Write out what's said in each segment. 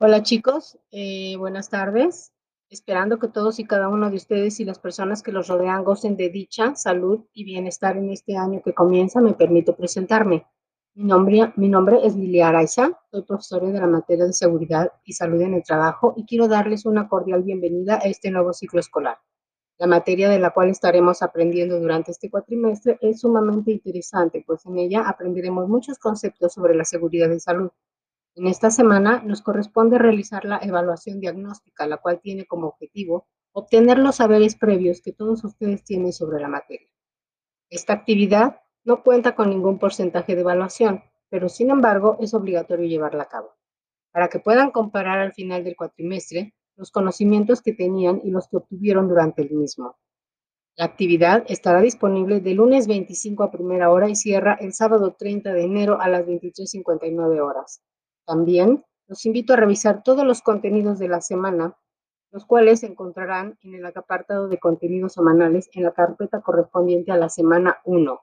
Hola chicos, eh, buenas tardes. Esperando que todos y cada uno de ustedes y las personas que los rodean gocen de dicha, salud y bienestar en este año que comienza, me permito presentarme. Mi nombre, es Lilia Araiza, soy profesora de la materia de seguridad y salud en el trabajo y quiero darles una cordial bienvenida a este nuevo ciclo escolar. La materia de la cual estaremos aprendiendo durante este cuatrimestre es sumamente interesante, pues en ella aprenderemos muchos conceptos sobre la seguridad en salud en esta semana nos corresponde realizar la evaluación diagnóstica, la cual tiene como objetivo obtener los saberes previos que todos ustedes tienen sobre la materia. Esta actividad no cuenta con ningún porcentaje de evaluación, pero sin embargo es obligatorio llevarla a cabo, para que puedan comparar al final del cuatrimestre los conocimientos que tenían y los que obtuvieron durante el mismo. La actividad estará disponible de lunes 25 a primera hora y cierra el sábado 30 de enero a las 23.59 horas. También los invito a revisar todos los contenidos de la semana, los cuales se encontrarán en el apartado de contenidos semanales en la carpeta correspondiente a la semana 1.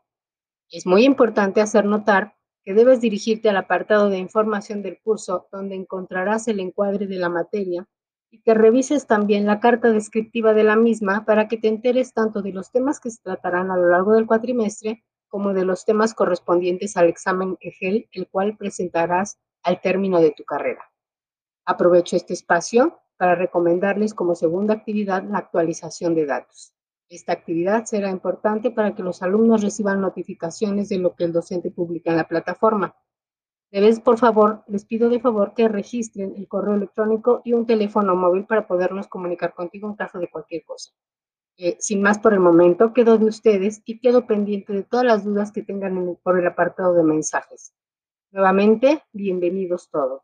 Es muy importante hacer notar que debes dirigirte al apartado de información del curso, donde encontrarás el encuadre de la materia y que revises también la carta descriptiva de la misma para que te enteres tanto de los temas que se tratarán a lo largo del cuatrimestre como de los temas correspondientes al examen EGEL, el cual presentarás al término de tu carrera. Aprovecho este espacio para recomendarles como segunda actividad la actualización de datos. Esta actividad será importante para que los alumnos reciban notificaciones de lo que el docente publica en la plataforma. Debes, por favor, les pido de favor que registren el correo electrónico y un teléfono móvil para podernos comunicar contigo en caso de cualquier cosa. Eh, sin más por el momento, quedo de ustedes y quedo pendiente de todas las dudas que tengan por el apartado de mensajes. Nuevamente, bienvenidos todos.